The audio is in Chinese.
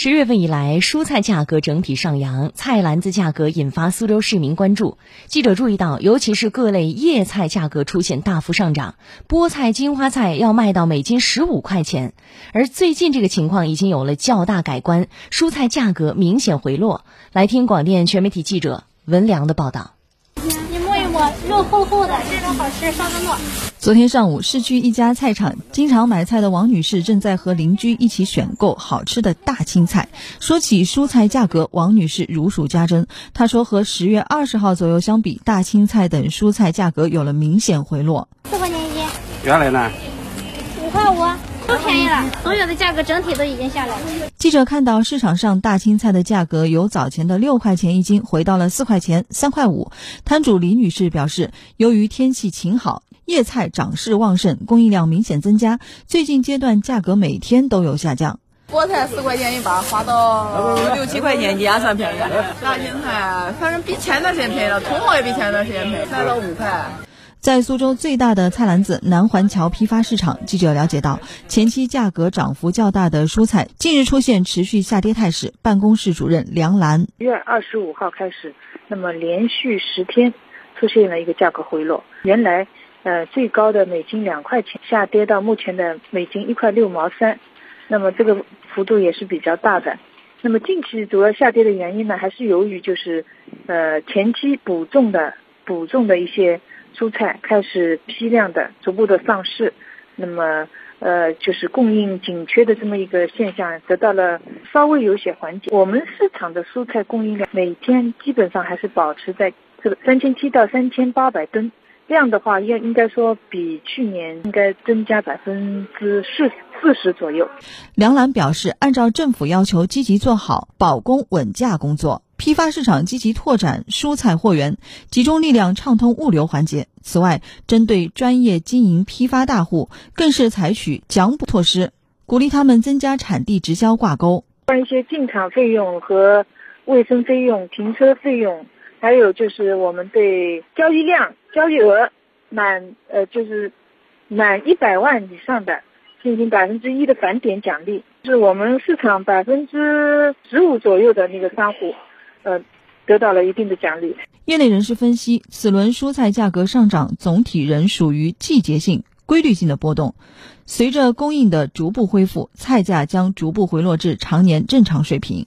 十月份以来，蔬菜价格整体上扬，菜篮子价格引发苏州市民关注。记者注意到，尤其是各类叶菜价格出现大幅上涨，菠菜、金花菜要卖到每斤十五块钱。而最近这个情况已经有了较大改观，蔬菜价格明显回落。来听广电全媒体记者文良的报道。你摸一摸，肉厚厚的，这种好吃，上个糯。昨天上午，市区一家菜场，经常买菜的王女士正在和邻居一起选购好吃的大青菜。说起蔬菜价格，王女士如数家珍。她说，和十月二十号左右相比，大青菜等蔬菜价格有了明显回落。四块钱一斤，原来呢？五块五，都便宜了。所有的价格整体都已经下来了。记者看到市场上大青菜的价格由早前的六块钱一斤回到了四块钱、三块五。摊主李女士表示，由于天气晴好。叶菜长势旺盛，供应量明显增加。最近阶段价格每天都有下降。菠菜四块钱一把，花到 六七块钱一斤也算便宜。大青菜反正比前段时间便宜了，葱也比前段时间便宜，三到五块。在苏州最大的菜篮子南环桥批发市场，记者了解到，前期价格涨幅较大的蔬菜近日出现持续下跌态势。办公室主任梁兰，月二十五号开始，那么连续十天出现了一个价格回落，原来。呃，最高的每斤两块钱，下跌到目前的每斤一块六毛三，那么这个幅度也是比较大的。那么近期主要下跌的原因呢，还是由于就是，呃，前期补种的补种的一些蔬菜开始批量的逐步的上市，那么呃，就是供应紧缺的这么一个现象得到了稍微有些缓解。我们市场的蔬菜供应量每天基本上还是保持在这个三千七到三千八百吨。这样的话，应应该说比去年应该增加百分之四四十左右。梁兰表示，按照政府要求，积极做好保供稳价工作，批发市场积极拓展蔬菜货源，集中力量畅通物流环节。此外，针对专业经营批发大户，更是采取奖补措施，鼓励他们增加产地直销挂钩，像一些进场费用和卫生费用、停车费用。还有就是我们对交易量、交易额满呃就是满一百万以上的进行百分之一的返点奖励，是我们市场百分之十五左右的那个商户，呃得到了一定的奖励。业内人士分析，此轮蔬菜价格上涨总体仍属于季节性、规律性的波动，随着供应的逐步恢复，菜价将逐步回落至常年正常水平。